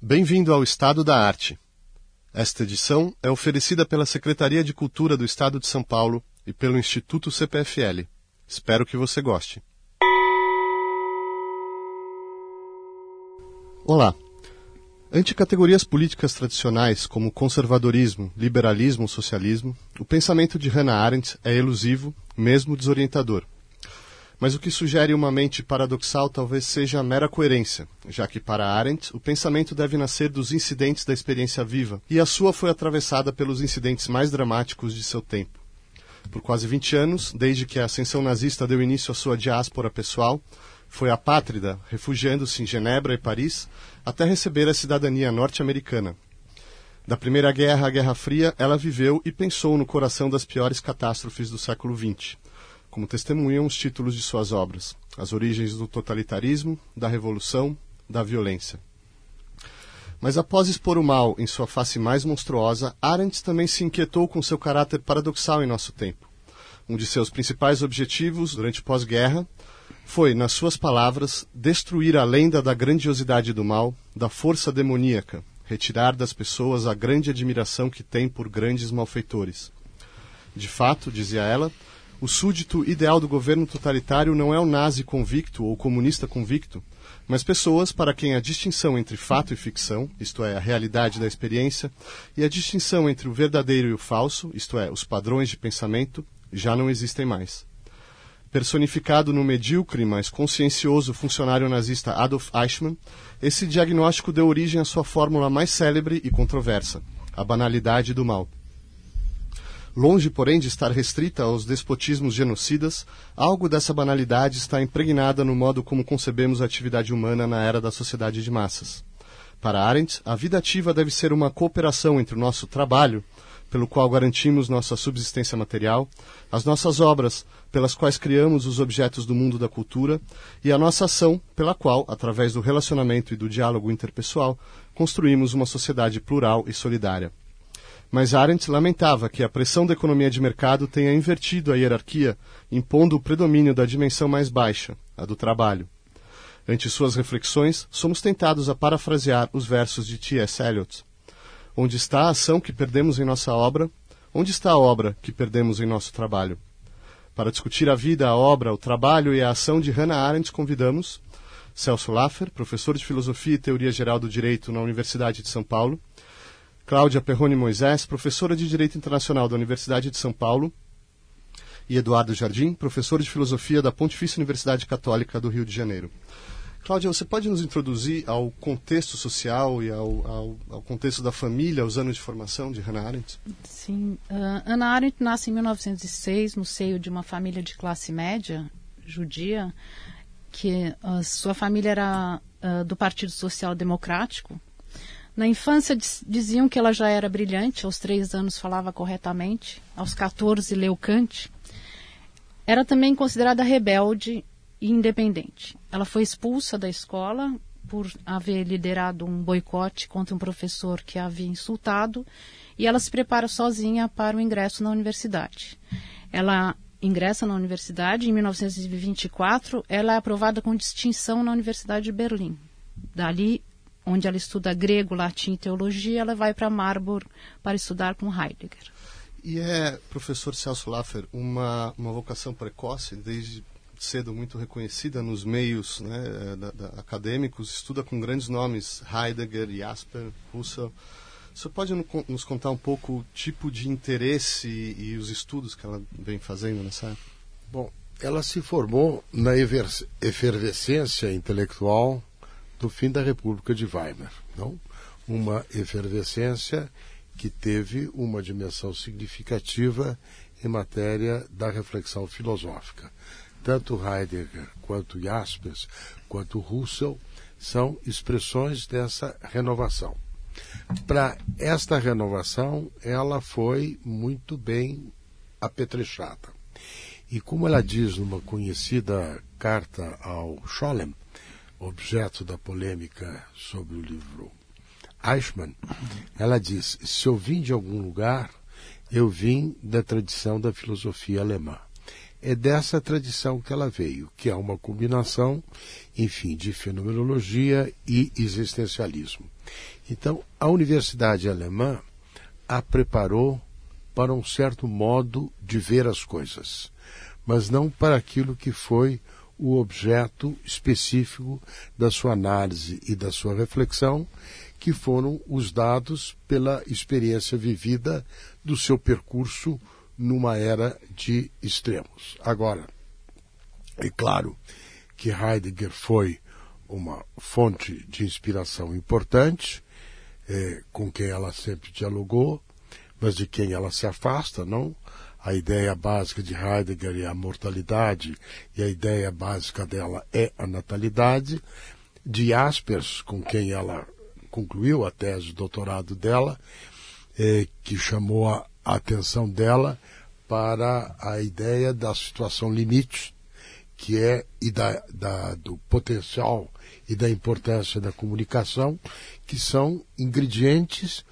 Bem-vindo ao Estado da Arte. Esta edição é oferecida pela Secretaria de Cultura do Estado de São Paulo e pelo Instituto CPFL. Espero que você goste. Olá. Ante categorias políticas tradicionais como conservadorismo, liberalismo socialismo, o pensamento de Hannah Arendt é elusivo, mesmo desorientador. Mas o que sugere uma mente paradoxal talvez seja a mera coerência, já que para Arendt o pensamento deve nascer dos incidentes da experiência viva, e a sua foi atravessada pelos incidentes mais dramáticos de seu tempo. Por quase 20 anos, desde que a ascensão nazista deu início à sua diáspora pessoal, foi apátrida, refugiando-se em Genebra e Paris, até receber a cidadania norte-americana. Da Primeira Guerra à Guerra Fria, ela viveu e pensou no coração das piores catástrofes do século XX como testemunham os títulos de suas obras: As origens do totalitarismo, da revolução, da violência. Mas após expor o mal em sua face mais monstruosa, Arendt também se inquietou com seu caráter paradoxal em nosso tempo. Um de seus principais objetivos durante pós-guerra foi, nas suas palavras, destruir a lenda da grandiosidade do mal, da força demoníaca, retirar das pessoas a grande admiração que têm por grandes malfeitores. De fato, dizia ela, o súdito ideal do governo totalitário não é o nazi convicto ou comunista convicto, mas pessoas para quem a distinção entre fato e ficção, isto é, a realidade da experiência, e a distinção entre o verdadeiro e o falso, isto é, os padrões de pensamento, já não existem mais. Personificado no medíocre, mas consciencioso funcionário nazista Adolf Eichmann, esse diagnóstico deu origem à sua fórmula mais célebre e controversa, a banalidade do mal. Longe, porém, de estar restrita aos despotismos genocidas, algo dessa banalidade está impregnada no modo como concebemos a atividade humana na era da sociedade de massas. Para Arendt, a vida ativa deve ser uma cooperação entre o nosso trabalho, pelo qual garantimos nossa subsistência material, as nossas obras, pelas quais criamos os objetos do mundo da cultura, e a nossa ação, pela qual, através do relacionamento e do diálogo interpessoal, construímos uma sociedade plural e solidária. Mas Arendt lamentava que a pressão da economia de mercado tenha invertido a hierarquia, impondo o predomínio da dimensão mais baixa, a do trabalho. Ante suas reflexões, somos tentados a parafrasear os versos de T.S. Eliot. Onde está a ação que perdemos em nossa obra? Onde está a obra que perdemos em nosso trabalho? Para discutir a vida, a obra, o trabalho e a ação de Hannah Arendt, convidamos Celso Laffer, professor de Filosofia e Teoria Geral do Direito na Universidade de São Paulo, Cláudia Perrone Moisés, professora de Direito Internacional da Universidade de São Paulo, e Eduardo Jardim, professor de Filosofia da Pontifícia Universidade Católica do Rio de Janeiro. Cláudia, você pode nos introduzir ao contexto social e ao, ao, ao contexto da família, aos anos de formação de Hannah Arendt? Sim. Uh, Hannah Arendt nasce em 1906 no seio de uma família de classe média judia, que uh, sua família era uh, do Partido Social Democrático, na infância diziam que ela já era brilhante, aos três anos falava corretamente, aos 14 leu Kant. Era também considerada rebelde e independente. Ela foi expulsa da escola por haver liderado um boicote contra um professor que a havia insultado e ela se prepara sozinha para o ingresso na universidade. Ela ingressa na universidade em 1924, ela é aprovada com distinção na Universidade de Berlim. Dali onde ela estuda grego, latim e teologia, ela vai para Marburg para estudar com Heidegger. E é, professor Celso Laffer, uma, uma vocação precoce, desde cedo muito reconhecida nos meios né, da, da, acadêmicos, estuda com grandes nomes, Heidegger, Jasper, Husserl. Você pode nos contar um pouco o tipo de interesse e, e os estudos que ela vem fazendo nessa época? Bom, ela se formou na efervescência intelectual do fim da República de Weimar. Não? Uma efervescência que teve uma dimensão significativa em matéria da reflexão filosófica. Tanto Heidegger quanto Jaspers, quanto Russell são expressões dessa renovação. Para esta renovação, ela foi muito bem apetrechada. E como ela diz numa conhecida carta ao Scholem, objeto da polêmica sobre o livro Eichmann, ela diz: se eu vim de algum lugar, eu vim da tradição da filosofia alemã. é dessa tradição que ela veio, que é uma combinação, enfim, de fenomenologia e existencialismo. Então, a universidade alemã a preparou para um certo modo de ver as coisas, mas não para aquilo que foi o objeto específico da sua análise e da sua reflexão, que foram os dados pela experiência vivida do seu percurso numa era de extremos. Agora, é claro que Heidegger foi uma fonte de inspiração importante, é, com quem ela sempre dialogou, mas de quem ela se afasta, não? A ideia básica de Heidegger é a mortalidade e a ideia básica dela é a natalidade. De Jaspers, com quem ela concluiu a tese de doutorado dela, é, que chamou a atenção dela para a ideia da situação limite, que é e da, da, do potencial e da importância da comunicação, que são ingredientes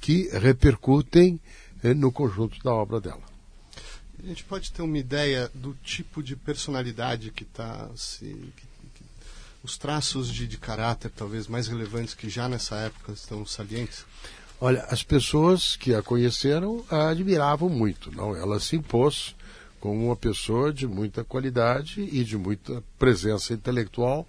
que repercutem eh, no conjunto da obra dela. A gente pode ter uma ideia do tipo de personalidade que está se os traços de, de, caráter talvez mais relevantes que já nessa época estão salientes? Olha, as pessoas que a conheceram a admiravam muito, não? Ela se impôs como uma pessoa de muita qualidade e de muita presença intelectual,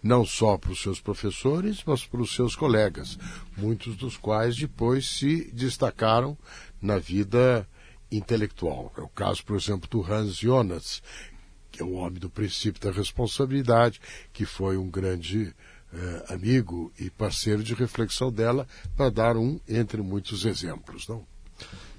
não só para os seus professores, mas para os seus colegas, muitos dos quais depois se destacaram na vida intelectual. É o caso, por exemplo, do Hans Jonas, que é o homem do princípio da responsabilidade, que foi um grande eh, amigo e parceiro de reflexão dela, para dar um entre muitos exemplos. Não?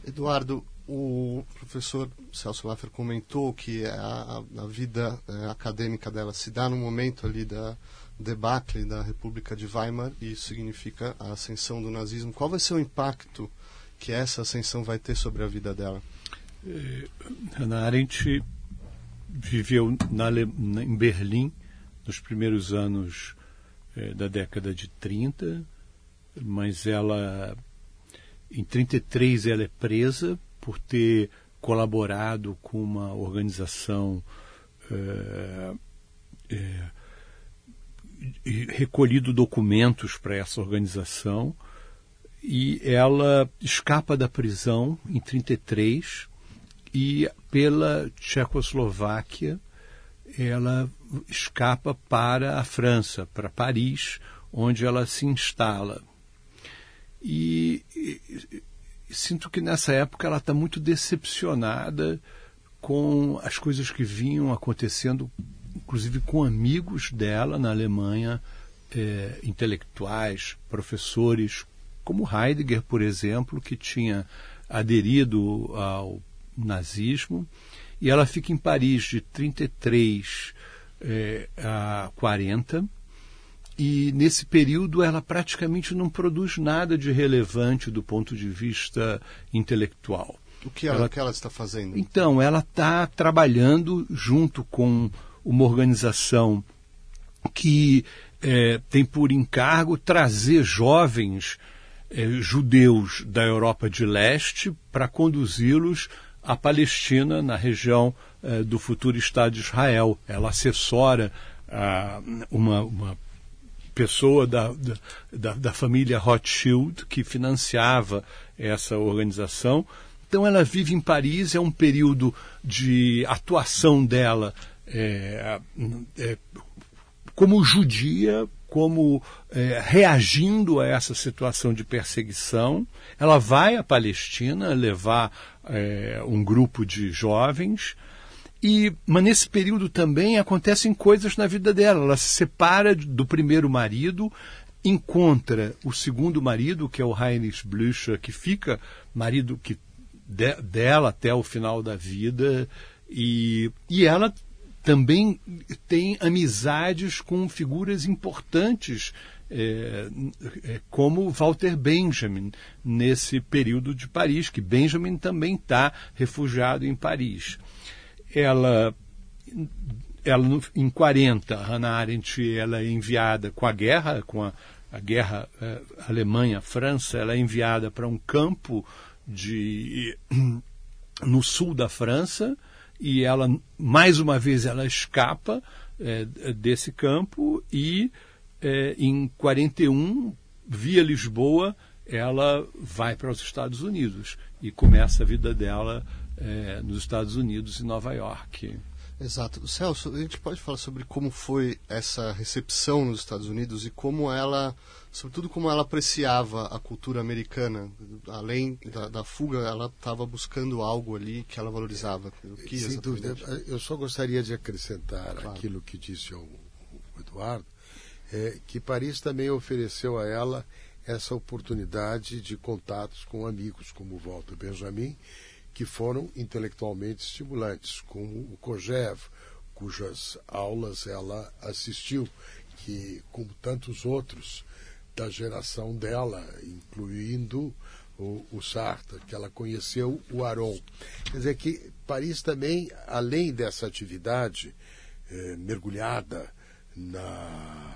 Eduardo, o professor Celso Laffer comentou que a, a vida eh, acadêmica dela se dá no momento ali da debacle da República de Weimar e isso significa a ascensão do nazismo. Qual vai ser o impacto que essa ascensão vai ter sobre a vida dela? Eh, Hannah Arendt viveu na, em Berlim nos primeiros anos é, da década de 30, mas ela, em 33, ela é presa por ter colaborado com uma organização é, é, e recolhido documentos para essa organização e ela escapa da prisão em 33 e pela Tchecoslováquia ela escapa para a França, para Paris, onde ela se instala. E, e, sinto que nessa época ela está muito decepcionada com as coisas que vinham acontecendo, inclusive com amigos dela na Alemanha, é, intelectuais, professores, como Heidegger, por exemplo, que tinha aderido ao nazismo e ela fica em Paris de 33 é, a 40. E nesse período ela praticamente não produz nada de relevante do ponto de vista intelectual. O que ela, ela, que ela está fazendo? Então, ela está trabalhando junto com uma organização que é, tem por encargo trazer jovens é, judeus da Europa de Leste para conduzi-los a Palestina na região eh, do futuro Estado de Israel. Ela assessora ah, uma, uma, pessoa da, da, da, família Rothschild que financiava essa organização. Então ela vive em Paris, é um período de atuação dela é, é, como judia, como é, reagindo a essa situação de perseguição. Ela vai à Palestina levar é, um grupo de jovens. E, mas nesse período também acontecem coisas na vida dela. Ela se separa do primeiro marido, encontra o segundo marido, que é o Heinrich Blücher, que fica marido que de, dela até o final da vida. E, e ela também tem amizades com figuras importantes é, é, como Walter Benjamin nesse período de Paris, que Benjamin também está refugiado em Paris. Ela, ela em 40, Hannah Arendt ela é enviada com a guerra, com a, a guerra é, Alemanha-França, ela é enviada para um campo de no sul da França e ela, mais uma vez, ela escapa é, desse campo e é, em 41, via Lisboa, ela vai para os Estados Unidos e começa a vida dela é, nos Estados Unidos e Nova York. Exato. Celso, a gente pode falar sobre como foi essa recepção nos Estados Unidos e como ela, sobretudo como ela apreciava a cultura americana. Além da, da fuga, ela estava buscando algo ali que ela valorizava. Que Sem dúvida. Eu só gostaria de acrescentar claro. aquilo que disse o, Eduardo, é, que Paris também ofereceu a ela essa oportunidade de contatos com amigos como Walter Benjamin, que foram intelectualmente estimulantes, como o Kojev, cujas aulas ela assistiu, que, como tantos outros da geração dela, incluindo o, o Sartre, que ela conheceu o Aron. Quer dizer que Paris também, além dessa atividade eh, mergulhada na,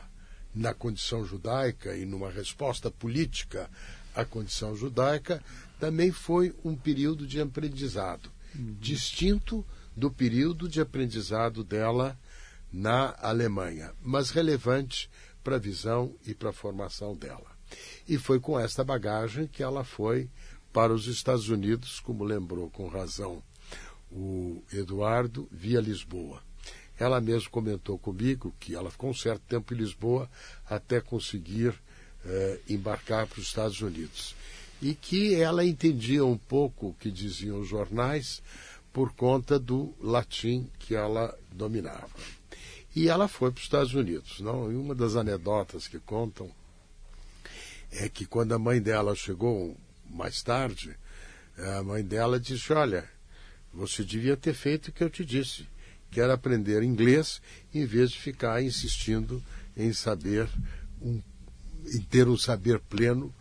na condição judaica e numa resposta política à condição judaica, também foi um período de aprendizado, uhum. distinto do período de aprendizado dela na Alemanha, mas relevante para a visão e para a formação dela. E foi com esta bagagem que ela foi para os Estados Unidos, como lembrou com razão o Eduardo, via Lisboa. Ela mesma comentou comigo que ela ficou um certo tempo em Lisboa até conseguir eh, embarcar para os Estados Unidos e que ela entendia um pouco o que diziam os jornais por conta do latim que ela dominava. E ela foi para os Estados Unidos. Não? E uma das anedotas que contam é que quando a mãe dela chegou mais tarde, a mãe dela disse: Olha, você devia ter feito o que eu te disse, que era aprender inglês em vez de ficar insistindo em saber um, em ter um saber pleno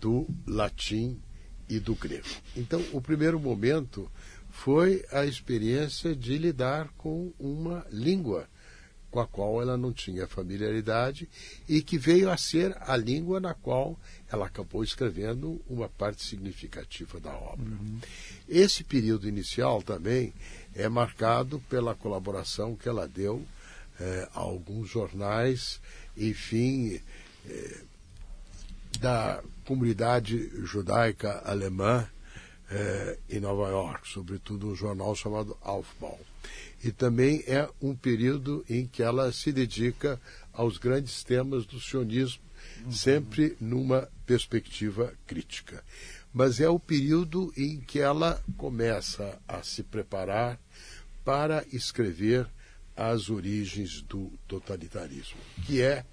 do latim e do grego. Então, o primeiro momento foi a experiência de lidar com uma língua com a qual ela não tinha familiaridade e que veio a ser a língua na qual ela acabou escrevendo uma parte significativa da obra. Uhum. Esse período inicial também é marcado pela colaboração que ela deu eh, a alguns jornais, enfim, eh, da comunidade judaica alemã eh, em Nova York, sobretudo um jornal chamado Aufbau. E também é um período em que ela se dedica aos grandes temas do sionismo, uhum. sempre numa perspectiva crítica. Mas é o período em que ela começa a se preparar para escrever as origens do totalitarismo, que é,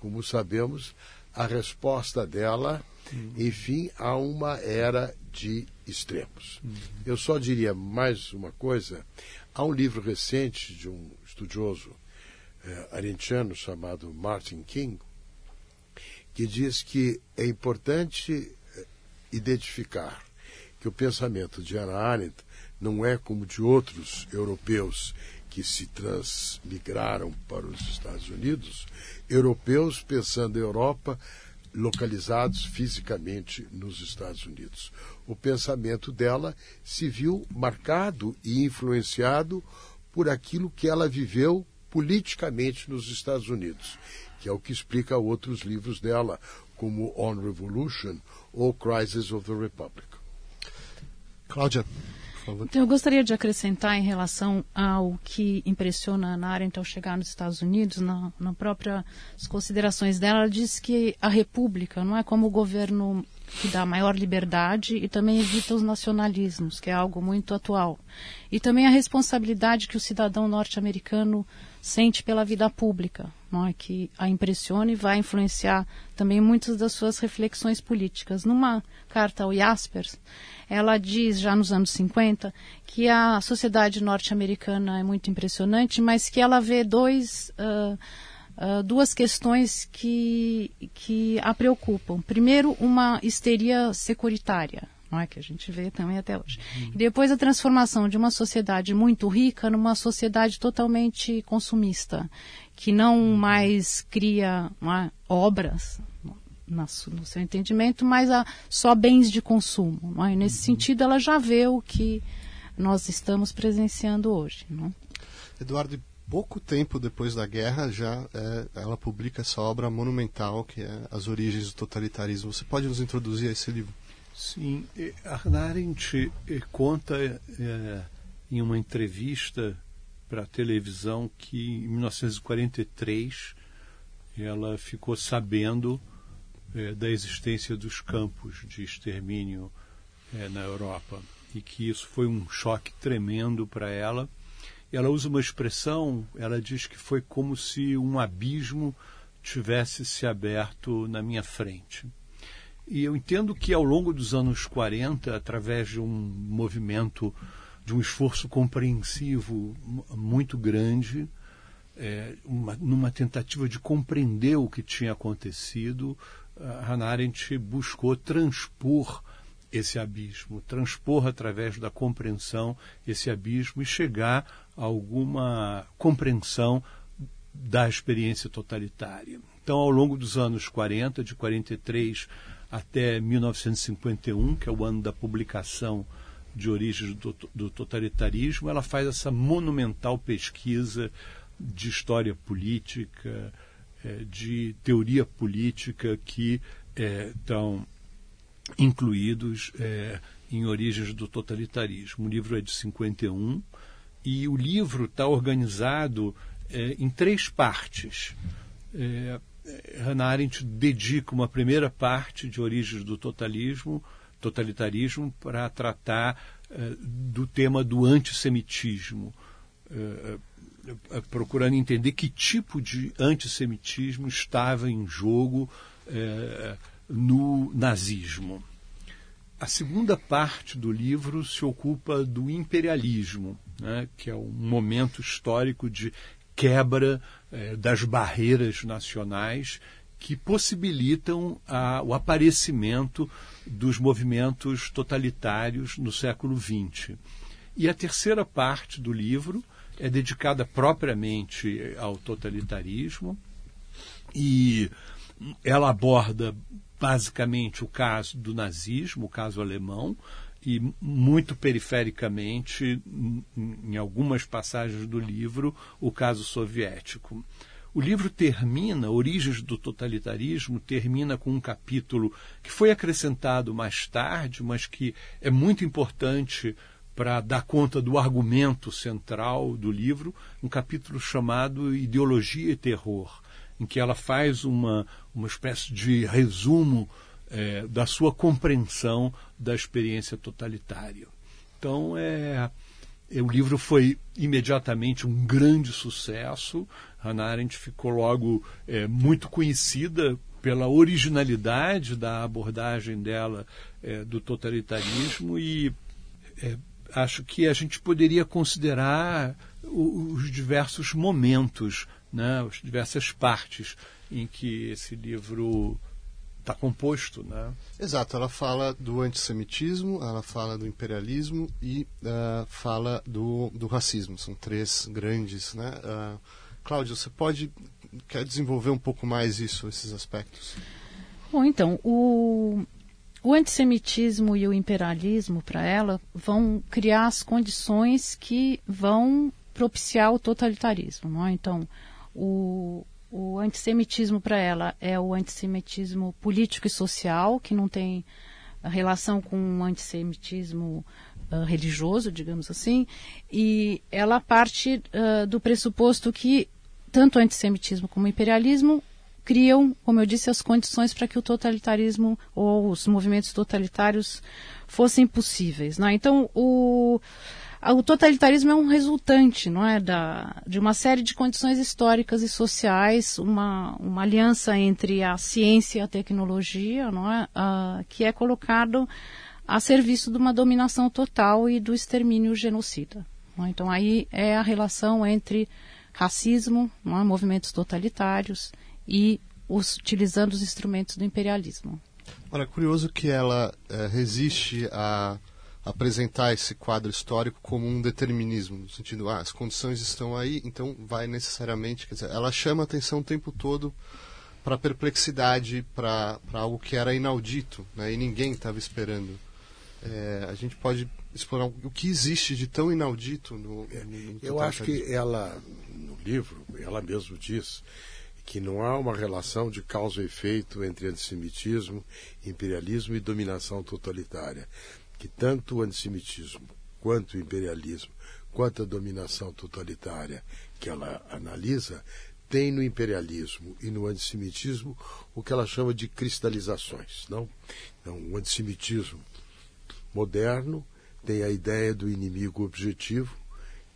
como sabemos, a resposta dela, uhum. enfim, a uma era de extremos. Uhum. Eu só diria mais uma coisa. Há um livro recente de um estudioso eh, arentiano chamado Martin King, que diz que é importante eh, identificar que o pensamento de Hannah Arendt não é como de outros europeus que se transmigraram para os Estados Unidos, europeus pensando em Europa, localizados fisicamente nos Estados Unidos. O pensamento dela se viu marcado e influenciado por aquilo que ela viveu politicamente nos Estados Unidos, que é o que explica outros livros dela, como On Revolution ou Crisis of the Republic. Cláudia, então, eu gostaria de acrescentar em relação ao que impressiona a Ana Arendt ao chegar nos Estados Unidos, na, na própria considerações dela, ela diz que a República não é como o governo que dá maior liberdade e também evita os nacionalismos, que é algo muito atual. E também a responsabilidade que o cidadão norte-americano sente pela vida pública, é que a impressiona e vai influenciar também muitas das suas reflexões políticas. Numa carta ao Jaspers, ela diz, já nos anos 50, que a sociedade norte-americana é muito impressionante, mas que ela vê dois, uh, uh, duas questões que, que a preocupam. Primeiro, uma histeria securitária, não é que a gente vê também até hoje. Uhum. E depois a transformação de uma sociedade muito rica numa sociedade totalmente consumista, que não mais cria é, obras, no seu entendimento, mas a, só bens de consumo. É? Nesse uhum. sentido, ela já vê o que nós estamos presenciando hoje. Não? Eduardo, pouco tempo depois da guerra já é, ela publica essa obra monumental que é As Origens do Totalitarismo. Você pode nos introduzir a esse livro? Sim, Hannah Arendt conta é, em uma entrevista para a televisão que em 1943 ela ficou sabendo é, da existência dos campos de extermínio é, na Europa e que isso foi um choque tremendo para ela. Ela usa uma expressão, ela diz que foi como se um abismo tivesse se aberto na minha frente. E eu entendo que ao longo dos anos 40, através de um movimento, de um esforço compreensivo muito grande, é, uma, numa tentativa de compreender o que tinha acontecido, Hannah Arendt buscou transpor esse abismo, transpor através da compreensão esse abismo e chegar a alguma compreensão da experiência totalitária. Então, ao longo dos anos 40, de 43 até 1951, que é o ano da publicação de origens do, do totalitarismo, ela faz essa monumental pesquisa de história política, é, de teoria política que é, estão incluídos é, em Origens do Totalitarismo. O livro é de 51 e o livro está organizado é, em três partes. É, Hannah Arendt dedica uma primeira parte de Origens do Totalismo, Totalitarismo para tratar é, do tema do antissemitismo. É, é, procurando entender que tipo de antissemitismo estava em jogo no nazismo. A segunda parte do livro se ocupa do imperialismo, né, que é um momento histórico de quebra das barreiras nacionais que possibilitam a, o aparecimento dos movimentos totalitários no século XX. E a terceira parte do livro é dedicada propriamente ao totalitarismo e ela aborda basicamente o caso do nazismo, o caso alemão, e muito perifericamente, em algumas passagens do livro, o caso soviético. O livro termina, Origens do Totalitarismo, termina com um capítulo que foi acrescentado mais tarde, mas que é muito importante para dar conta do argumento central do livro, um capítulo chamado Ideologia e Terror, em que ela faz uma, uma espécie de resumo é, da sua compreensão da experiência totalitária. Então, é, é, o livro foi imediatamente um grande sucesso. Hannah Arendt ficou logo é, muito conhecida pela originalidade da abordagem dela é, do totalitarismo e é, acho que a gente poderia considerar os diversos momentos, né, as diversas partes em que esse livro está composto, né? Exato, ela fala do antissemitismo, ela fala do imperialismo e uh, fala do, do racismo. São três grandes, né? Uh, Cláudio, você pode quer desenvolver um pouco mais isso, esses aspectos? Bom, então o o antissemitismo e o imperialismo, para ela, vão criar as condições que vão propiciar o totalitarismo. Não é? Então, o, o antissemitismo para ela é o antissemitismo político e social, que não tem relação com o antissemitismo uh, religioso, digamos assim, e ela parte uh, do pressuposto que tanto o antissemitismo como o imperialismo criam, como eu disse, as condições para que o totalitarismo ou os movimentos totalitários fossem possíveis. Né? Então, o, o totalitarismo é um resultante não é, da, de uma série de condições históricas e sociais, uma, uma aliança entre a ciência e a tecnologia, não é, que é colocado a serviço de uma dominação total e do extermínio genocida. É? Então, aí é a relação entre racismo, é, movimentos totalitários e os, utilizando os instrumentos do imperialismo. Olha, curioso que ela é, resiste a apresentar esse quadro histórico como um determinismo, no sentido, ah, as condições estão aí, então vai necessariamente, quer dizer, ela chama atenção o tempo todo para a perplexidade, para algo que era inaudito, né, e ninguém estava esperando. É, a gente pode explorar o que existe de tão inaudito no, é, no, no Eu acho que ela, no livro, ela mesmo diz que não há uma relação de causa e efeito entre antissemitismo, imperialismo e dominação totalitária. Que tanto o antissemitismo quanto o imperialismo, quanto a dominação totalitária que ela analisa, tem no imperialismo e no antissemitismo o que ela chama de cristalizações. Não? Então, o antissemitismo moderno tem a ideia do inimigo objetivo,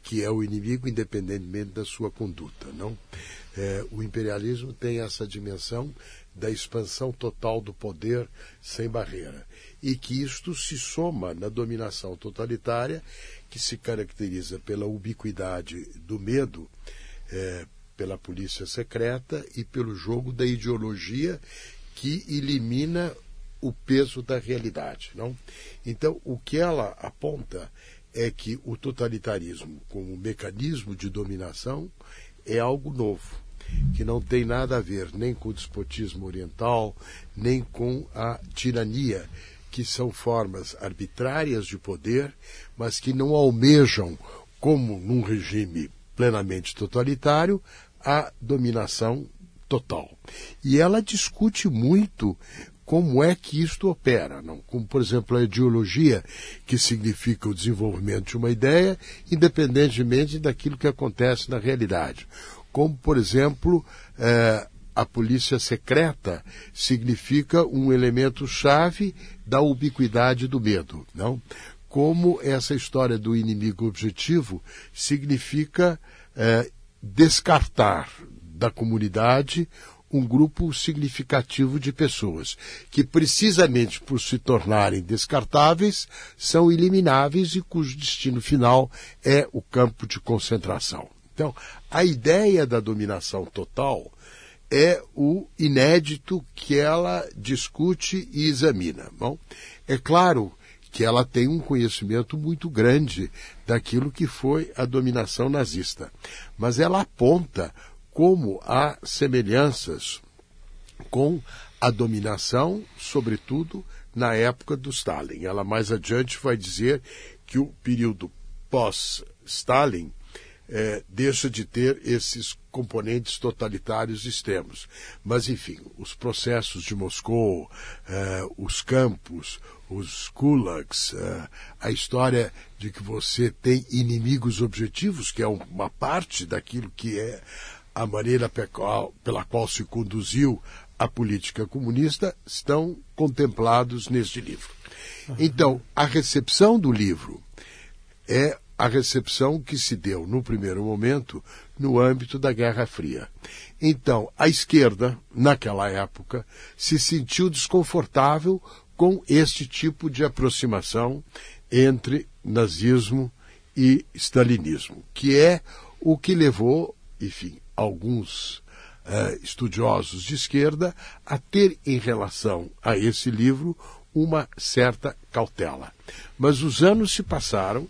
que é o inimigo independentemente da sua conduta. Não? É, o imperialismo tem essa dimensão da expansão total do poder sem barreira. E que isto se soma na dominação totalitária, que se caracteriza pela ubiquidade do medo, é, pela polícia secreta e pelo jogo da ideologia que elimina o peso da realidade, não? Então, o que ela aponta é que o totalitarismo como mecanismo de dominação é algo novo, que não tem nada a ver nem com o despotismo oriental, nem com a tirania, que são formas arbitrárias de poder, mas que não almejam, como num regime plenamente totalitário, a dominação total. E ela discute muito como é que isto opera, não? Como, por exemplo, a ideologia, que significa o desenvolvimento de uma ideia, independentemente daquilo que acontece na realidade. Como, por exemplo, eh, a polícia secreta significa um elemento chave da ubiquidade do medo, não? Como essa história do inimigo objetivo significa eh, descartar da comunidade um grupo significativo de pessoas que, precisamente por se tornarem descartáveis, são elimináveis e cujo destino final é o campo de concentração. Então, a ideia da dominação total é o inédito que ela discute e examina. Bom, é claro que ela tem um conhecimento muito grande daquilo que foi a dominação nazista. Mas ela aponta como há semelhanças com a dominação, sobretudo na época do Stalin. Ela mais adiante vai dizer que o período pós-Stalin é, deixa de ter esses componentes totalitários extremos. Mas, enfim, os processos de Moscou, é, os campos, os gulags, é, a história de que você tem inimigos objetivos, que é uma parte daquilo que é a maneira pela qual se conduziu a política comunista, estão contemplados neste livro. Então, a recepção do livro é a recepção que se deu, no primeiro momento, no âmbito da Guerra Fria. Então, a esquerda, naquela época, se sentiu desconfortável com este tipo de aproximação entre nazismo e stalinismo, que é o que levou, enfim, alguns uh, estudiosos de esquerda a ter em relação a esse livro uma certa cautela. Mas os anos se passaram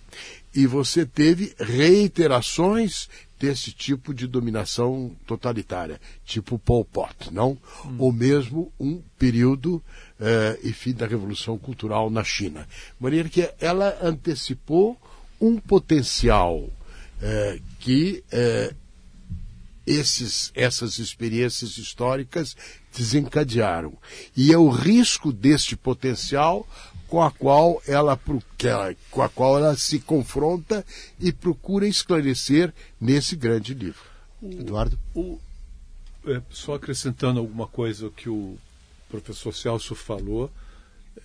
e você teve reiterações desse tipo de dominação totalitária, tipo Pol Pot, não? Hum. Ou mesmo um período, eh, enfim, da Revolução Cultural na China. De maneira que ela antecipou um potencial eh, que eh, esses, essas experiências históricas desencadearam. E é o risco deste potencial com a qual ela, com a qual ela se confronta e procura esclarecer nesse grande livro. Eduardo? O, é, só acrescentando alguma coisa que o professor Celso falou,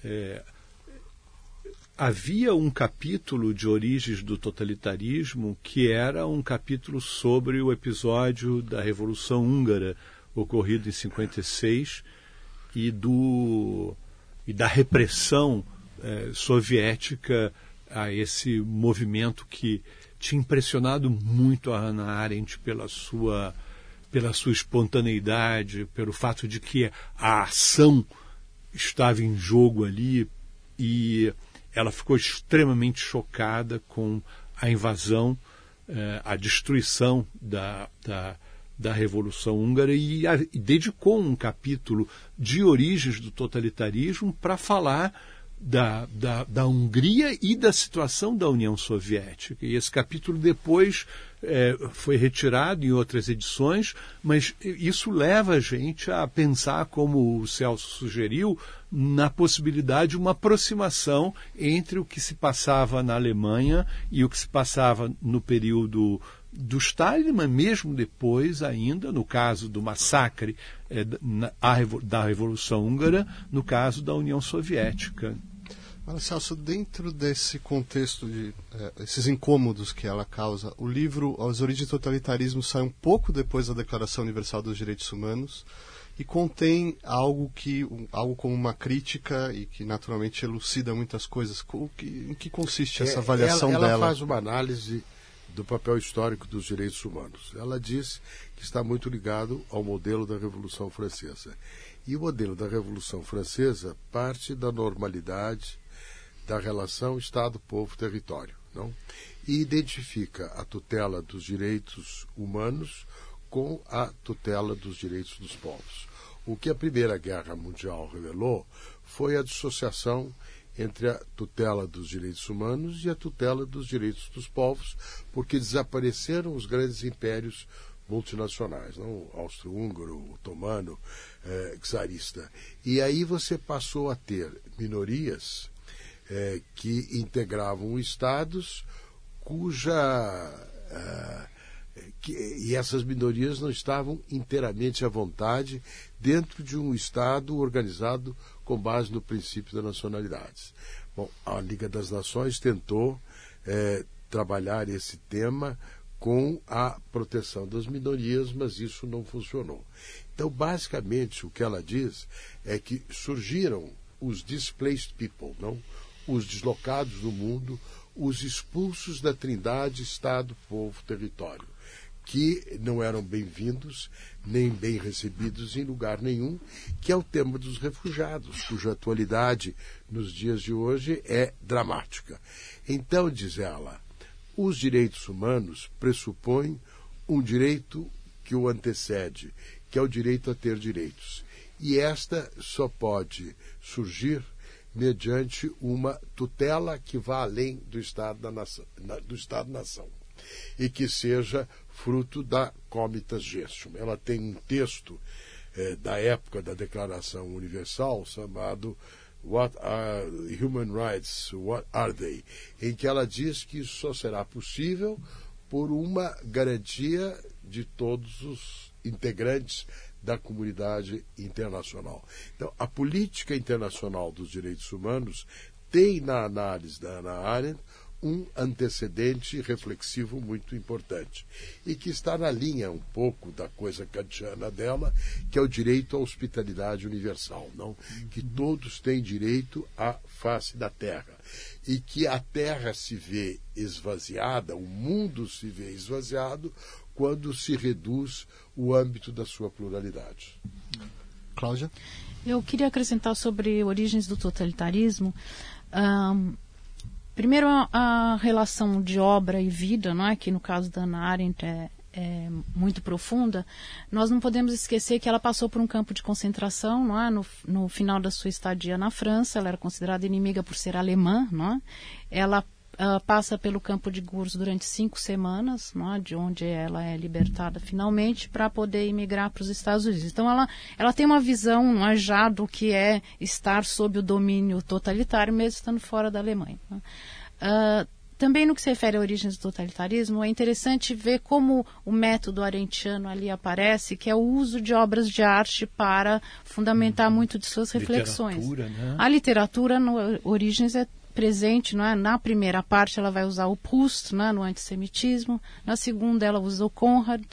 é, havia um capítulo de origens do totalitarismo que era um capítulo sobre o episódio da Revolução Húngara ocorrido em 56 e do e da repressão eh, soviética a esse movimento que tinha impressionado muito a Hannah Arendt pela sua pela sua espontaneidade, pelo fato de que a ação estava em jogo ali e ela ficou extremamente chocada com a invasão, eh, a destruição da, da, da Revolução Húngara e, a, e dedicou um capítulo de origens do totalitarismo para falar da, da, da Hungria e da situação da União Soviética. E esse capítulo depois é, foi retirado em outras edições, mas isso leva a gente a pensar, como o Celso sugeriu, na possibilidade de uma aproximação entre o que se passava na Alemanha e o que se passava no período do Stalin, mas mesmo depois ainda, no caso do massacre é, na, a, da Revolução Húngara, no caso da União Soviética. Mas, Celso, dentro desse contexto de é, esses incômodos que ela causa, o livro As Origens do Totalitarismo sai um pouco depois da Declaração Universal dos Direitos Humanos e contém algo que algo como uma crítica e que naturalmente elucida muitas coisas. O que, em que consiste essa é, avaliação ela, ela dela? Ela faz uma análise do papel histórico dos direitos humanos. Ela diz que está muito ligado ao modelo da Revolução Francesa. E o modelo da Revolução Francesa parte da normalidade da relação Estado-Povo-Território, não? E identifica a tutela dos direitos humanos com a tutela dos direitos dos povos. O que a Primeira Guerra Mundial revelou foi a dissociação entre a tutela dos direitos humanos e a tutela dos direitos dos povos, porque desapareceram os grandes impérios multinacionais, não? austro-húngaro, otomano, eh, czarista. E aí você passou a ter minorias é, que integravam estados cuja. É, que, e essas minorias não estavam inteiramente à vontade dentro de um Estado organizado com base no princípio da nacionalidade. Bom, a Liga das Nações tentou é, trabalhar esse tema com a proteção das minorias, mas isso não funcionou. Então, basicamente, o que ela diz é que surgiram os displaced people, não? os deslocados do mundo, os expulsos da trindade Estado, Povo, Território, que não eram bem-vindos nem bem recebidos em lugar nenhum, que é o tema dos refugiados, cuja atualidade nos dias de hoje é dramática. Então, diz ela, os direitos humanos pressupõem um direito que o antecede, que é o direito a ter direitos. E esta só pode surgir mediante uma tutela que vá além do Estado-nação do Estado -nação, e que seja fruto da comitas gestium. Ela tem um texto eh, da época da Declaração Universal chamado What are Human Rights? What are they? Em que ela diz que isso só será possível por uma garantia de todos os integrantes da comunidade internacional. Então, a política internacional dos direitos humanos tem na análise da Ana Arendt um antecedente reflexivo muito importante e que está na linha um pouco da coisa kantiana dela, que é o direito à hospitalidade universal, não? Que todos têm direito à face da terra e que a terra se vê esvaziada, o mundo se vê esvaziado quando se reduz o âmbito da sua pluralidade. Cláudia? Eu queria acrescentar sobre origens do totalitarismo. Um, primeiro, a, relação de obra e vida, não é? que no caso da Ana Arendt é, é, muito profunda, nós não podemos esquecer que ela passou por um campo de concentração não é? no, no final da sua estadia na França. Ela era considerada inimiga por ser alemã. Não é? Ela uh, passa pelo campo de Gurs durante cinco semanas, é? de onde ela é libertada finalmente, para poder imigrar para os Estados Unidos. Então, ela, ela tem uma visão é, já do que é estar sob o domínio totalitário, mesmo estando fora da Alemanha. Uh, também no que se refere a origens do totalitarismo, é interessante ver como o método arentiano ali aparece, que é o uso de obras de arte para fundamentar uhum. muito de suas reflexões. Literatura, né? A literatura no Origens é presente, não é? Na primeira parte ela vai usar o Proust, é? no antissemitismo, na segunda ela usa o Conrad,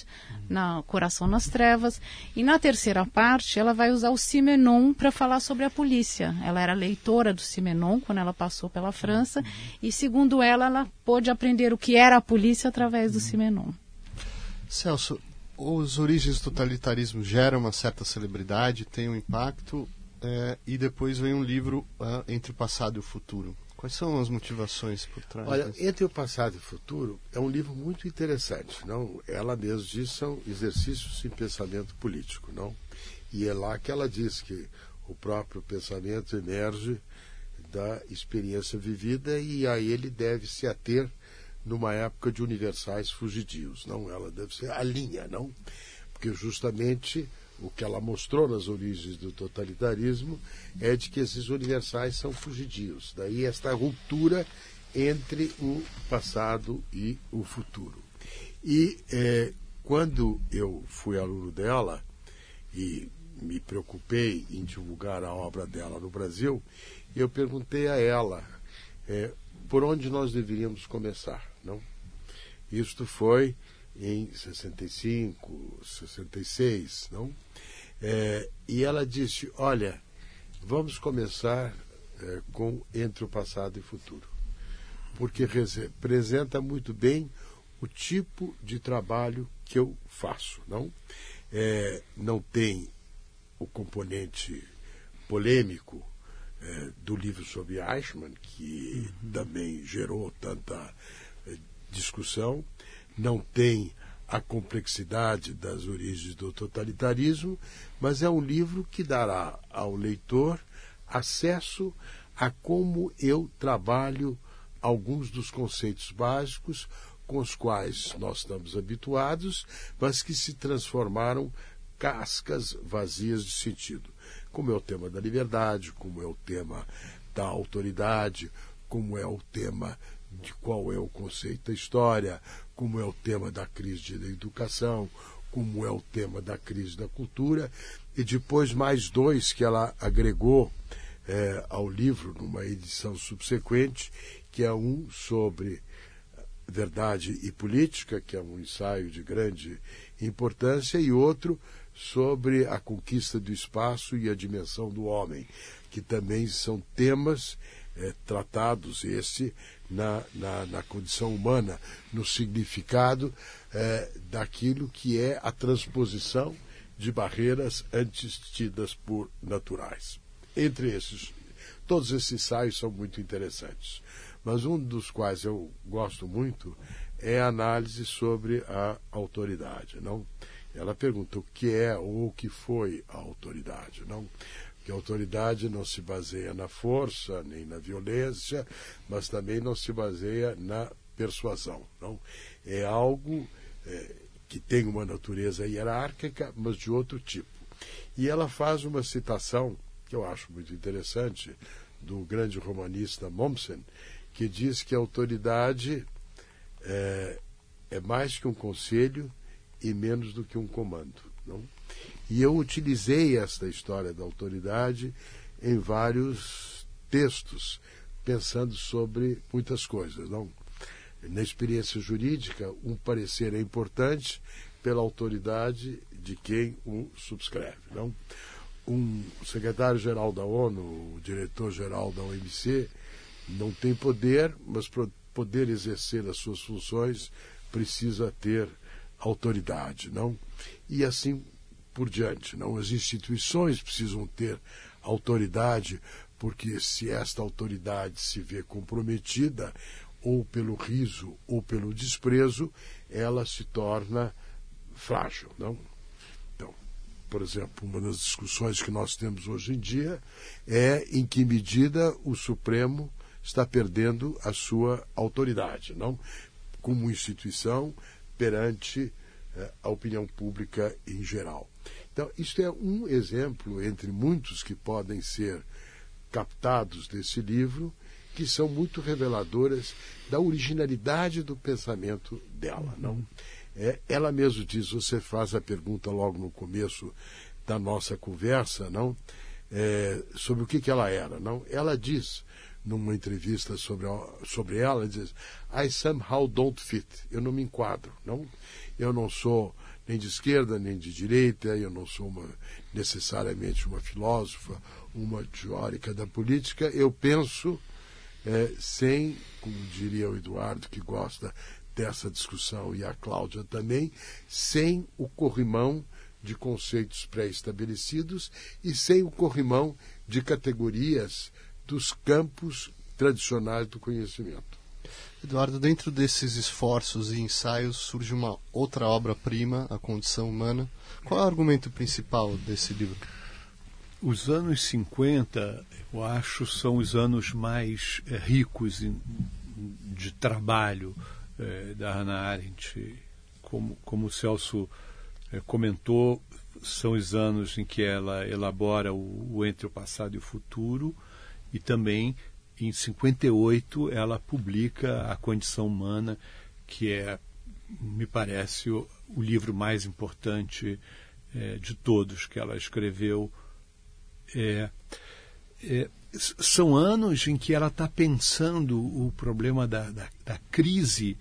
na Coração nas Trevas, e na terceira parte ela vai usar o Simenon para falar sobre a polícia. Ela era leitora do Simenon quando ela passou pela França, e segundo ela, ela pôde aprender o que era a polícia através do Simenon. Celso, os origens do totalitarismo geram uma certa celebridade, têm um impacto, é, e depois vem um livro uh, entre o passado e o futuro. Quais são as motivações por trás? Olha, Entre o Passado e o Futuro é um livro muito interessante. não? Ela mesmo diz são exercícios em pensamento político. não? E é lá que ela diz que o próprio pensamento emerge da experiência vivida e a ele deve se ater numa época de universais fugidios, não? Ela deve ser a linha, não? Porque justamente o que ela mostrou nas origens do totalitarismo é de que esses universais são fugidios. Daí esta ruptura entre o passado e o futuro. E é, quando eu fui aluno dela e me preocupei em divulgar a obra dela no Brasil, eu perguntei a ela é, por onde nós deveríamos começar, não? Isto foi em 65, 66, não? É, e ela disse: Olha, vamos começar é, com Entre o Passado e o Futuro, porque representa muito bem o tipo de trabalho que eu faço, não? É, não tem o componente polêmico é, do livro sobre Eichmann, que uhum. também gerou tanta é, discussão, não tem a complexidade das origens do totalitarismo, mas é um livro que dará ao leitor acesso a como eu trabalho alguns dos conceitos básicos com os quais nós estamos habituados, mas que se transformaram cascas vazias de sentido. Como é o tema da liberdade, como é o tema da autoridade, como é o tema de qual é o conceito da história, como é o tema da crise da educação, como é o tema da crise da cultura, e depois mais dois que ela agregou é, ao livro numa edição subsequente, que é um sobre verdade e política, que é um ensaio de grande importância, e outro sobre a conquista do espaço e a dimensão do homem, que também são temas é, tratados esse na, na, na, condição humana, no significado é, daquilo que é a transposição de barreiras antes tidas por naturais. Entre esses, todos esses ensaios são muito interessantes, mas um dos quais eu gosto muito é a análise sobre a autoridade, não? Ela pergunta o que é ou o que foi a autoridade, não? Que a autoridade não se baseia na força nem na violência, mas também não se baseia na persuasão. Não? É algo é, que tem uma natureza hierárquica, mas de outro tipo. E ela faz uma citação que eu acho muito interessante do grande romanista Mommsen, que diz que a autoridade é, é mais que um conselho e menos do que um comando. Não? E eu utilizei esta história da autoridade em vários textos, pensando sobre muitas coisas. Não? Na experiência jurídica, um parecer é importante pela autoridade de quem o subscreve. Não? Um secretário-geral da ONU, o diretor-geral da OMC, não tem poder, mas para poder exercer as suas funções precisa ter autoridade, não? E assim por diante. Não, as instituições precisam ter autoridade, porque se esta autoridade se vê comprometida, ou pelo riso ou pelo desprezo, ela se torna frágil, não? Então, por exemplo, uma das discussões que nós temos hoje em dia é em que medida o Supremo está perdendo a sua autoridade, não? Como instituição perante a opinião pública em geral. Então, isto é um exemplo entre muitos que podem ser captados desse livro, que são muito reveladoras da originalidade do pensamento dela. Não? É, ela mesma diz, você faz a pergunta logo no começo da nossa conversa, não? É, sobre o que, que ela era, não? Ela diz numa entrevista sobre, sobre ela, diz, I somehow don't fit, eu não me enquadro, não? Eu não sou nem de esquerda nem de direita, eu não sou uma, necessariamente uma filósofa, uma teórica da política, eu penso é, sem, como diria o Eduardo, que gosta dessa discussão, e a Cláudia também, sem o corrimão de conceitos pré-estabelecidos e sem o corrimão de categorias dos campos tradicionais do conhecimento. Eduardo, dentro desses esforços e ensaios surge uma outra obra-prima, A Condição Humana. Qual é o argumento principal desse livro? os anos 50, eu acho, são os anos mais é, ricos em, de trabalho é, da Hannah Arendt. Como, como o Celso é, comentou, são os anos em que ela elabora o, o Entre o Passado e o Futuro e também em 58 ela publica A Condição Humana, que é, me parece, o, o livro mais importante é, de todos que ela escreveu. É, é, são anos em que ela está pensando o problema da, da, da crise,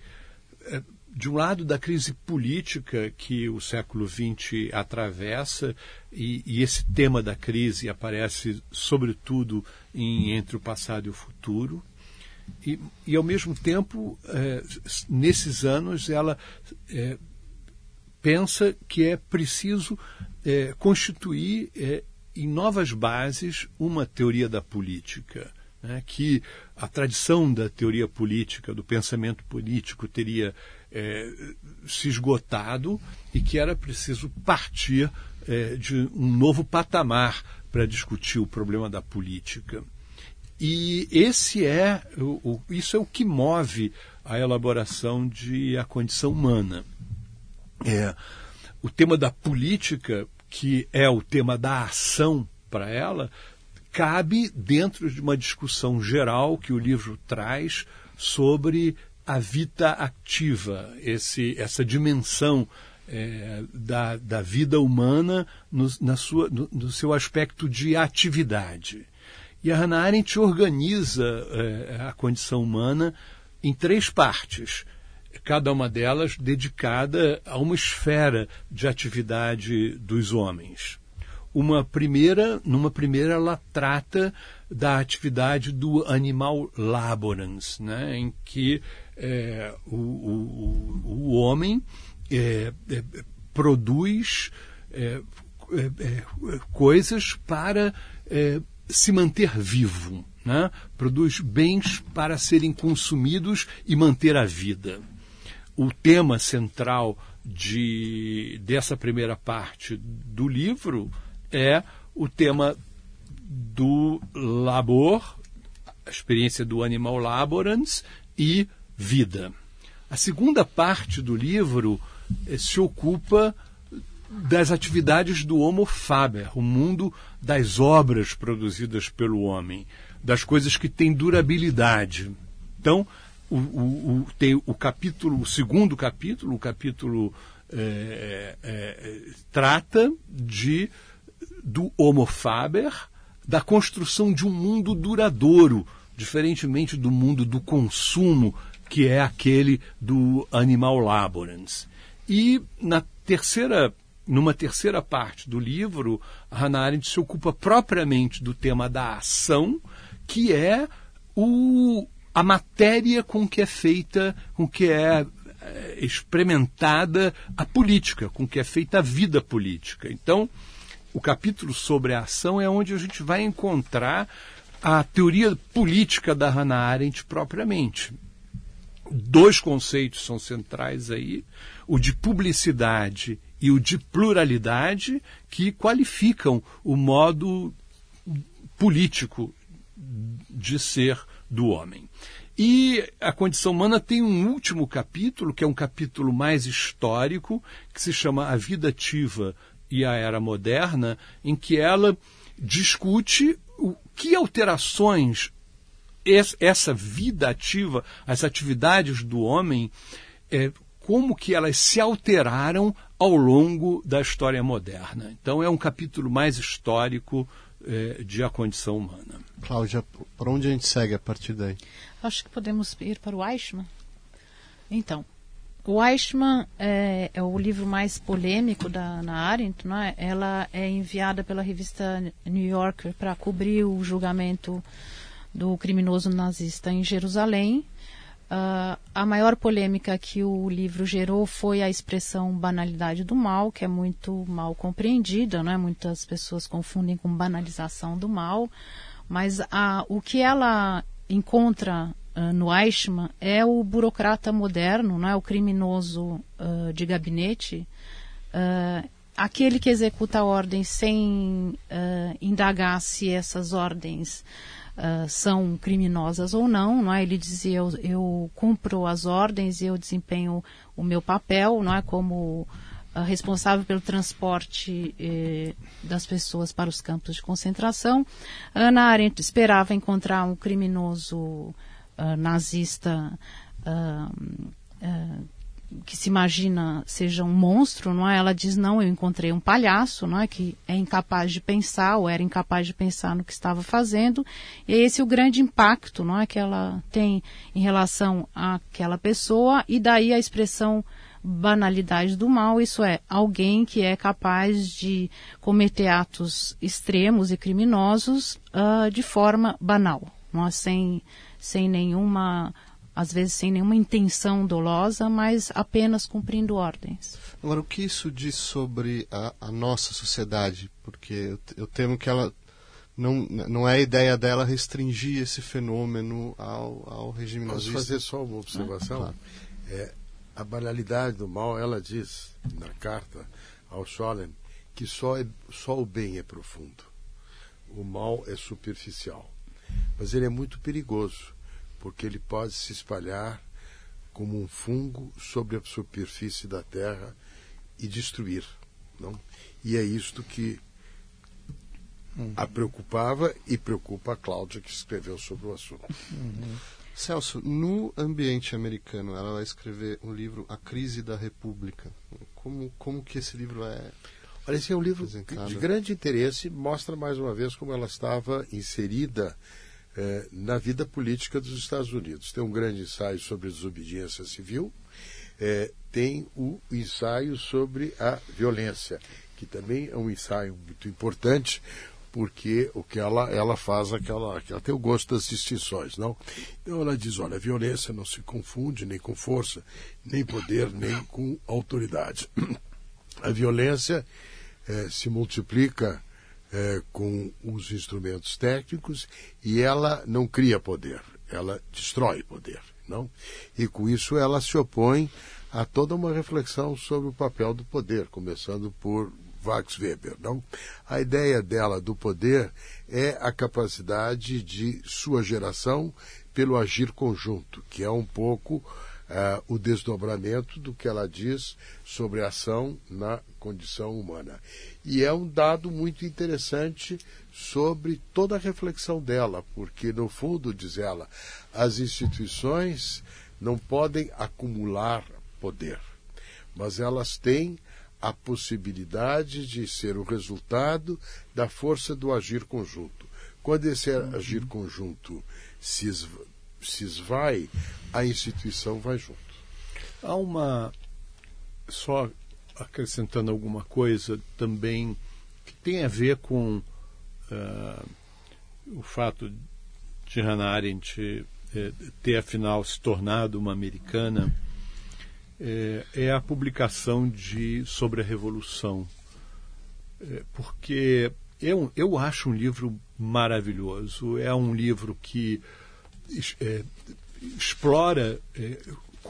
é, de um lado, da crise política que o século XX atravessa, e, e esse tema da crise aparece, sobretudo, em Entre o Passado e o Futuro. E, e ao mesmo tempo, é, nesses anos, ela é, pensa que é preciso é, constituir em novas bases uma teoria da política. Né, que a tradição da teoria política, do pensamento político, teria é, se esgotado e que era preciso partir é, de um novo patamar para discutir o problema da política. E esse é o, o, isso é o que move a elaboração de a condição humana. É, o tema da política, que é o tema da ação para ela, cabe dentro de uma discussão geral que o livro traz sobre a vida ativa, esse, essa dimensão é, da, da vida humana no, na sua, no, no, seu aspecto de atividade. E a Hannah Arendt organiza é, a condição humana em três partes cada uma delas dedicada a uma esfera de atividade dos homens. Uma primeira, numa primeira, ela trata da atividade do animal laborans, né, em que é, o, o, o, homem é, é, produz é, é, é, coisas para se manter vivo, né? produz bens para serem consumidos e manter a vida o tema central de, dessa primeira parte do livro é o tema do labor, a experiência do animal laborans e vida. A segunda parte do livro se ocupa das atividades do Homo Faber, o mundo das obras produzidas pelo homem, das coisas que têm durabilidade. Então, o, o, tem o capítulo, o segundo capítulo, o capítulo é, é, trata de do Homo Faber, da construção de um mundo duradouro, diferentemente do mundo do consumo, que é aquele do Animal Laborans. E na terceira, numa terceira parte do livro, Hannah Arendt se ocupa propriamente do tema da ação, que é o, a matéria com que é feita, com que é, é experimentada a política, com que é feita a vida política. Então, o capítulo sobre a ação é onde a gente vai encontrar a teoria política da Hannah Arendt propriamente. Dois conceitos são centrais aí: o de publicidade e o de pluralidade, que qualificam o modo político de ser do homem. E a condição humana tem um último capítulo, que é um capítulo mais histórico, que se chama A Vida Ativa e a Era Moderna, em que ela discute o que alterações essa vida ativa, as atividades do homem, é, como que elas se alteraram ao longo da história moderna. Então é um capítulo mais histórico é, de a condição humana. Cláudia, para onde a gente segue a partir daí? Acho que podemos ir para o Eichmann. Então, o Eichmann é, é, o livro mais polêmico da Ana Arendt, não é? Ela é enviada pela revista New Yorker para cobrir o julgamento do criminoso nazista em Jerusalém. Uh, a maior polêmica que o livro gerou foi a expressão banalidade do mal, que é muito mal compreendida, né? muitas pessoas confundem com banalização do mal, mas a, o que ela encontra uh, no Eichmann é o burocrata moderno, né? o criminoso uh, de gabinete, aquele que executa a ordem sem indagar se essas ordens uh, são criminosas ou não, não é? Ele dizia eu, eu cumpro as ordens e eu desempenho o meu papel, não é como uh, responsável pelo transporte eh, das pessoas para os campos de concentração. Ana Arendt esperava encontrar um criminoso nazista que se imagina seja um monstro, não é? Ela diz não, eu encontrei um palhaço, não é? Que é incapaz de pensar ou era incapaz de pensar no que estava fazendo. E esse é o grande impacto, não é? Que ela tem em relação àquela pessoa e daí a expressão banalidade do mal, isso é alguém que é capaz de cometer atos extremos e criminosos uh, de forma banal, não é? sem sem nenhuma às vezes sem nenhuma intenção dolosa, mas apenas cumprindo ordens. Agora, o que isso diz sobre a, a nossa sociedade? Porque eu, eu, temo que ela não, não é a ideia dela restringir esse fenômeno ao, ao regime Posso nazista. fazer só uma observação? Ah, claro. é, a banalidade do mal, ela diz na carta ao Scholem que só, é, só o bem é profundo. O mal é superficial. Mas ele é muito perigoso porque ele pode se espalhar como um fungo sobre a superfície da terra e destruir. Não? E é isto que uhum. a preocupava e preocupa a Cláudia, que escreveu sobre o assunto. Uhum. Celso, no ambiente americano, ela vai escrever um livro, A Crise da República. Como, como que esse livro é Olha, esse é um livro de grande interesse, mostra mais uma vez como ela estava inserida é, na vida política dos Estados Unidos. Tem um grande ensaio sobre desobediência civil, é, tem o ensaio sobre a violência, que também é um ensaio muito importante, porque o que ela, ela faz aquela, ela tem o gosto das distinções, não? Então ela diz, olha, a violência não se confunde nem com força, nem poder, nem com autoridade. A violência é, se multiplica é, com os instrumentos técnicos e ela não cria poder, ela destrói poder, não? E com isso ela se opõe a toda uma reflexão sobre o papel do poder, começando por Max Weber, não? A ideia dela do poder é a capacidade de sua geração pelo agir conjunto, que é um pouco uh, o desdobramento do que ela diz sobre a ação na condição humana. E é um dado muito interessante sobre toda a reflexão dela, porque, no fundo, diz ela, as instituições não podem acumular poder, mas elas têm a possibilidade de ser o resultado da força do agir conjunto. Quando esse agir conjunto se, se esvai, a instituição vai junto. Há uma. Só acrescentando alguma coisa também que tem a ver com uh, o fato de Hannah Arendt eh, ter afinal se tornado uma americana eh, é a publicação de sobre a revolução. Eh, porque eu, eu acho um livro maravilhoso é um livro que é, explora é,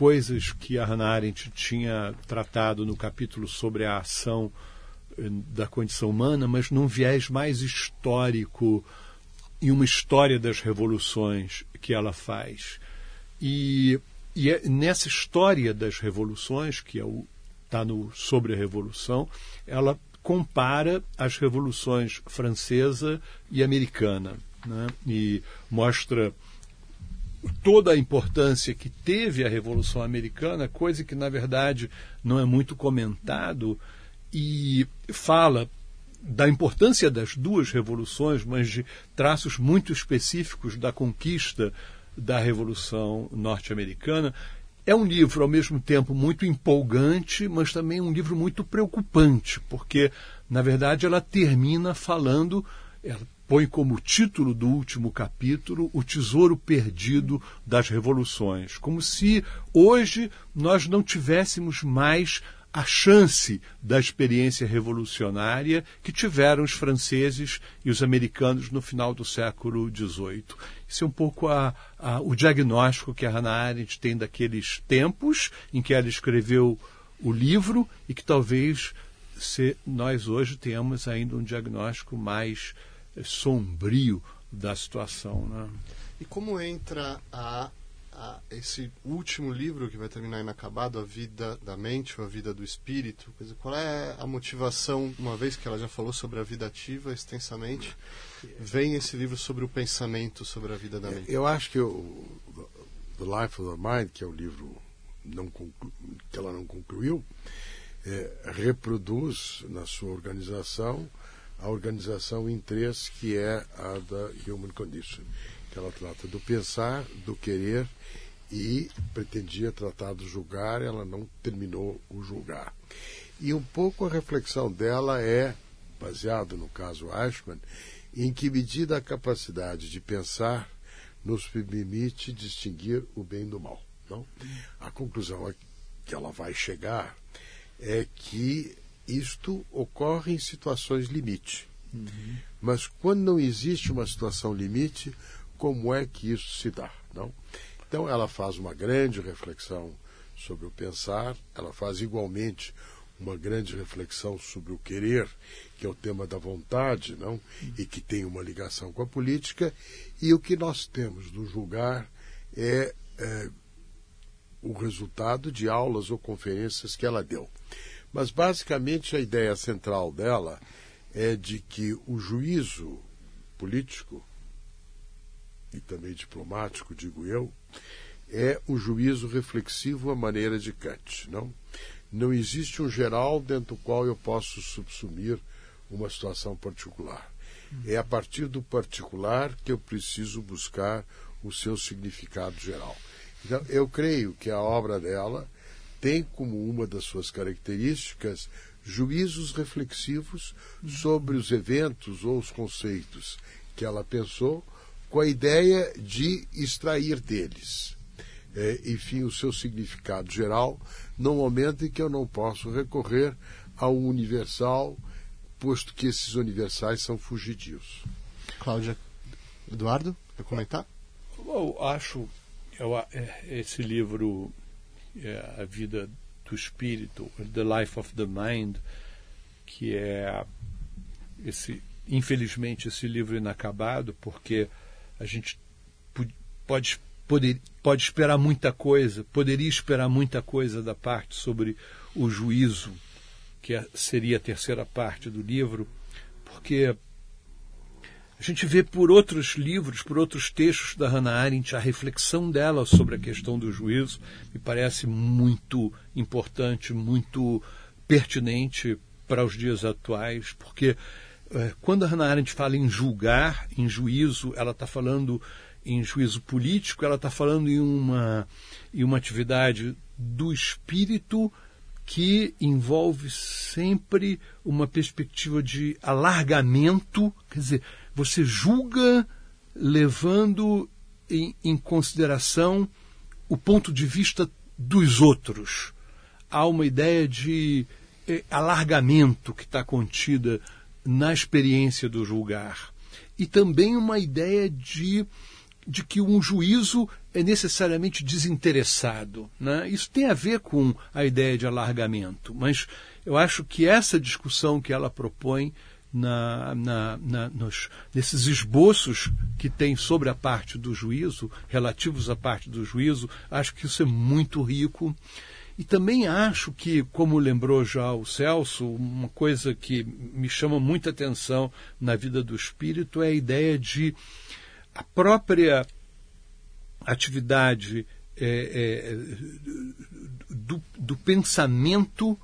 coisas que a Hannah Arendt tinha tratado no capítulo sobre a ação é, da condição humana, mas num viés mais histórico e uma história das revoluções que ela faz. E, e é nessa história das revoluções, que é está no sobre a revolução, ela compara as revoluções francesa e americana, né? e mostra toda a importância que teve a Revolução Americana, coisa que na verdade não é muito comentado, e fala da importância das duas revoluções, mas de traços muito específicos da conquista da Revolução Norte-Americana. É um livro, ao mesmo tempo, muito empolgante, mas também um livro muito preocupante, porque, na verdade, ela termina falando, ela põe como título do último capítulo o tesouro perdido das revoluções, como se hoje nós não tivéssemos mais a chance da experiência revolucionária que tiveram os franceses e os americanos no final do século XVIII. Isso é um pouco a, a, o diagnóstico que a Hannah Arendt tem daqueles tempos em que ela escreveu o livro e que talvez se nós hoje temos ainda um diagnóstico mais sombrio da situação. Né? E como entra a, a, esse último livro que vai terminar inacabado, A Vida da Mente ou A Vida do Espírito? Dizer, qual é a motivação, uma vez que ela já falou sobre a vida ativa extensamente, vem esse livro sobre o pensamento sobre a vida da mente? Eu acho que o The Life of the Mind, que é o livro não conclu, que ela não concluiu, é, reproduz na sua organização a organização em três, que é a da Human Condition, que ela trata do pensar, do querer e pretendia tratar do julgar, ela não terminou o julgar. E um pouco a reflexão dela é, baseado no caso Eichmann, em que medida a capacidade de pensar nos permite distinguir o bem do mal. Não? A conclusão que ela vai chegar é que isto ocorre em situações limite. Uhum. Mas quando não existe uma situação limite, como é que isso se dá? Não? Então ela faz uma grande reflexão sobre o pensar, ela faz igualmente uma grande reflexão sobre o querer, que é o tema da vontade, não? E que tem uma ligação com a política, e o que nós temos do julgar é, é o resultado de aulas ou conferências que ela deu. Mas basicamente a ideia central dela é de que o juízo político e também diplomático, digo eu, é o juízo reflexivo à maneira de Kant, não? Não existe um geral dentro do qual eu posso subsumir uma situação particular. É a partir do particular que eu preciso buscar o seu significado geral. Então, eu creio que a obra dela tem como uma das suas características juízos reflexivos sobre os eventos ou os conceitos que ela pensou, com a ideia de extrair deles, é, enfim, o seu significado geral, no momento em que eu não posso recorrer ao universal, posto que esses universais são fugidios. Cláudia, Eduardo, quer comentar? Eu acho eu, é, esse livro é, A Vida do Espírito, The Life of the Mind, que é esse, infelizmente, esse livro inacabado, porque a gente pode, poder, pode esperar muita coisa, poderia esperar muita coisa da parte sobre o juízo, que é, seria a terceira parte do livro, porque a gente vê por outros livros, por outros textos da Hannah Arendt, a reflexão dela sobre a questão do juízo me parece muito importante, muito pertinente para os dias atuais, porque é, quando a Hannah Arendt fala em julgar, em juízo, ela está falando em juízo político, ela está falando em uma, em uma atividade do espírito que envolve sempre uma perspectiva de alargamento, quer dizer, você julga levando em, em consideração o ponto de vista dos outros. Há uma ideia de eh, alargamento que está contida na experiência do julgar. E também uma ideia de, de que um juízo é necessariamente desinteressado. Né? Isso tem a ver com a ideia de alargamento, mas eu acho que essa discussão que ela propõe na, na, na, nos, nesses esboços que tem sobre a parte do juízo, relativos à parte do juízo, acho que isso é muito rico. E também acho que, como lembrou já o Celso, uma coisa que me chama muita atenção na vida do espírito é a ideia de a própria atividade é, é, do, do pensamento,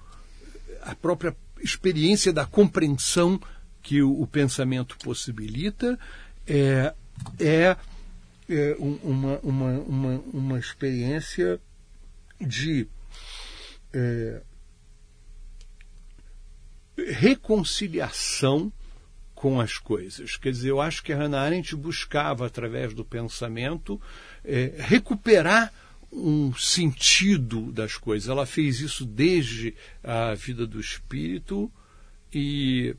a própria experiência da compreensão que o, o pensamento possibilita é, é, é uma, uma, uma, uma experiência de é, reconciliação com as coisas. Quer dizer, eu acho que a Hannah Arendt buscava, através do pensamento, é, recuperar um sentido das coisas. Ela fez isso desde a vida do espírito e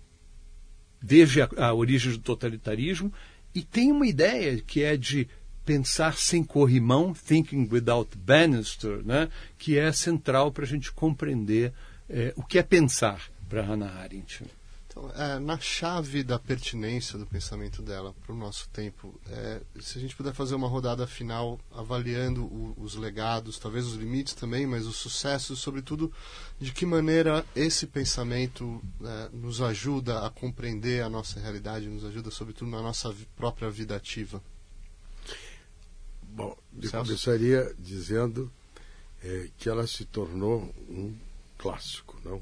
desde a, a origem do totalitarismo, e tem uma ideia que é de pensar sem corrimão, thinking without banister, né? que é central para a gente compreender é, o que é pensar. para Hannah Arendt. Então, é, na chave da pertinência do pensamento dela para o nosso tempo, é, se a gente puder fazer uma rodada final avaliando o, os legados, talvez os limites também, mas os sucessos, sobretudo, de que maneira esse pensamento é, nos ajuda a compreender a nossa realidade, nos ajuda, sobretudo, na nossa própria vida ativa. Bom, eu Celso? começaria dizendo é, que ela se tornou um clássico, não?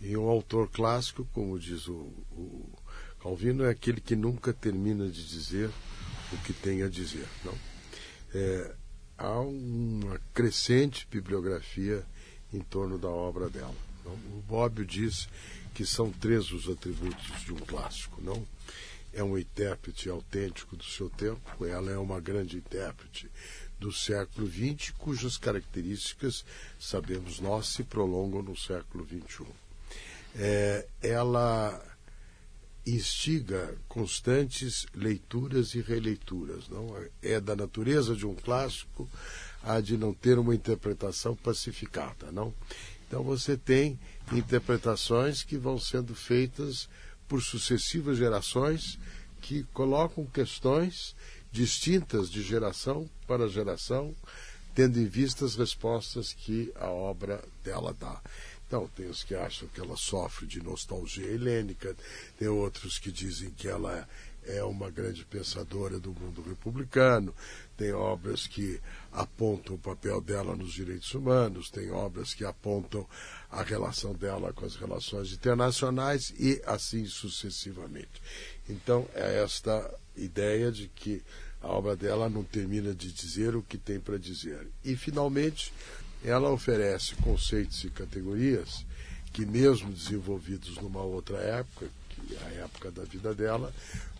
E um autor clássico, como diz o, o Calvino, é aquele que nunca termina de dizer o que tem a dizer. Não? É, há uma crescente bibliografia em torno da obra dela. Não? O Bobbio diz que são três os atributos de um clássico. Não é um intérprete autêntico do seu tempo, ela é uma grande intérprete do século XX, cujas características, sabemos nós, se prolongam no século XXI é, ela instiga constantes leituras e releituras. Não é da natureza de um clássico a de não ter uma interpretação pacificada, não. Então você tem interpretações que vão sendo feitas por sucessivas gerações que colocam questões distintas de geração para geração, tendo em vista as respostas que a obra dela dá. Então, tem os que acham que ela sofre de nostalgia helênica, tem outros que dizem que ela é uma grande pensadora do mundo republicano, tem obras que apontam o papel dela nos direitos humanos, tem obras que apontam a relação dela com as relações internacionais e assim sucessivamente. Então, é esta ideia de que a obra dela não termina de dizer o que tem para dizer. E, finalmente, ela oferece conceitos e categorias que, mesmo desenvolvidos numa outra época, que é a época da vida dela,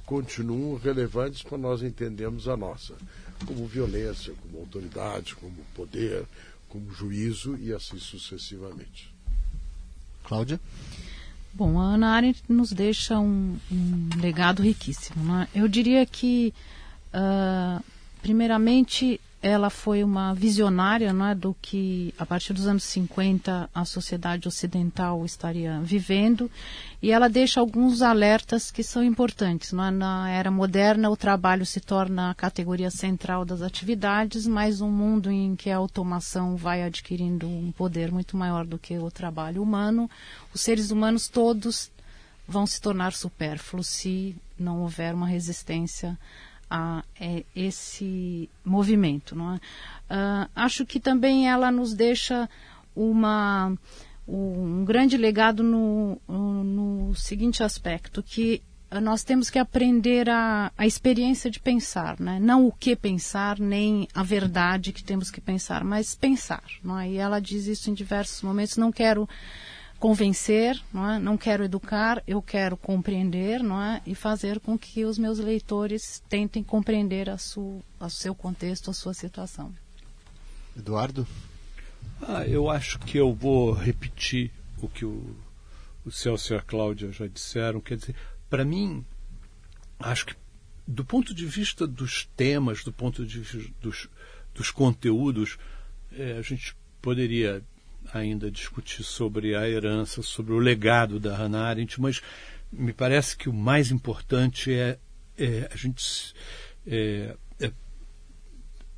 continuam relevantes para nós entendermos a nossa, como violência, como autoridade, como poder, como juízo e assim sucessivamente. Cláudia? Bom, a Ana Arendt nos deixa um, um legado riquíssimo. Né? Eu diria que, uh, primeiramente, ela foi uma visionária não é, do que, a partir dos anos 50, a sociedade ocidental estaria vivendo. E ela deixa alguns alertas que são importantes. Não é? Na era moderna, o trabalho se torna a categoria central das atividades, mas um mundo em que a automação vai adquirindo um poder muito maior do que o trabalho humano, os seres humanos todos vão se tornar supérfluos se não houver uma resistência a é, esse movimento. Não é? Uh, acho que também ela nos deixa uma, um grande legado no, no seguinte aspecto, que nós temos que aprender a, a experiência de pensar, né? não o que pensar, nem a verdade que temos que pensar, mas pensar. Não é? E ela diz isso em diversos momentos. Não quero convencer, não, é? não quero educar, eu quero compreender não é? e fazer com que os meus leitores tentem compreender a su, a seu contexto, a sua situação. Eduardo? Ah, eu acho que eu vou repetir o que o, o Celso e a Cláudia já disseram. Quer dizer, para mim, acho que do ponto de vista dos temas, do ponto de vista dos, dos conteúdos, é, a gente poderia ainda discutir sobre a herança, sobre o legado da Hannah Arendt, mas me parece que o mais importante é, é a gente é, é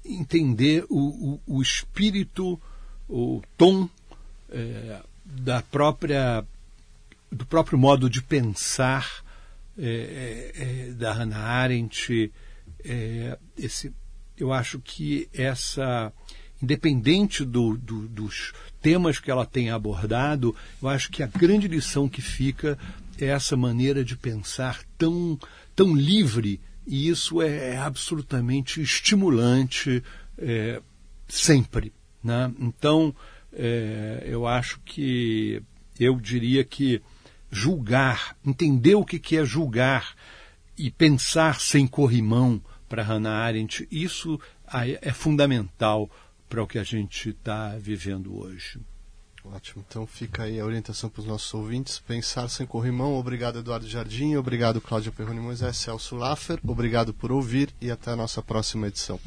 entender o, o, o, espírito, o tom é, da própria do próprio modo de pensar é, é, da Hannah Arendt. esse, eu acho que essa independente do, do, dos temas que ela tem abordado, eu acho que a grande lição que fica é essa maneira de pensar tão, tão livre, e isso é, é absolutamente estimulante é, sempre. Né? Então, é, eu acho que eu diria que julgar, entender o que é julgar e pensar sem corrimão para Hannah Arendt, isso é fundamental para o que a gente está vivendo hoje. Ótimo, então fica aí a orientação para os nossos ouvintes. Pensar sem corrimão. Obrigado, Eduardo Jardim. Obrigado, Cláudia Perrone Moisés, Celso Laffer. Obrigado por ouvir e até a nossa próxima edição.